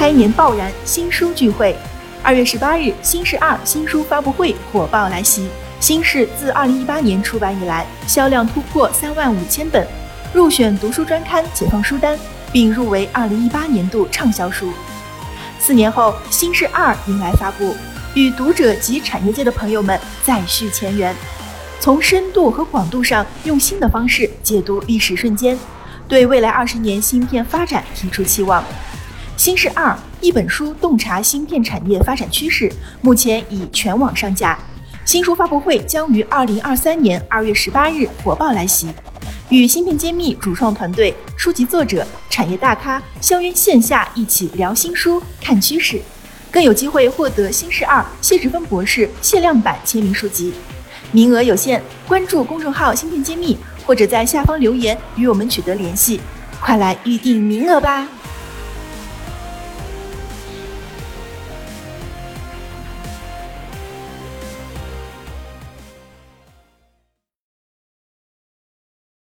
开年爆燃新书聚会。二月十八日，新式二新书发布会火爆来袭。新式自二零一八年出版以来，销量突破三万五千本，入选读书专刊、解放书单，并入围二零一八年度畅销书。四年后，新式二迎来发布，与读者及产业界的朋友们再续前缘，从深度和广度上用新的方式解读历史瞬间，对未来二十年芯片发展提出期望。新式二一本书洞察芯片产业发展趋势，目前已全网上架。新书发布会将于二零二三年二月十八日火爆来袭，与芯片揭秘主创团队、书籍作者、产业大咖相约线下一起聊新书、看趋势，更有机会获得新式二谢志芬博士限量版签名书籍。名额有限，关注公众号“芯片揭秘”或者在下方留言与我们取得联系，快来预定名额吧！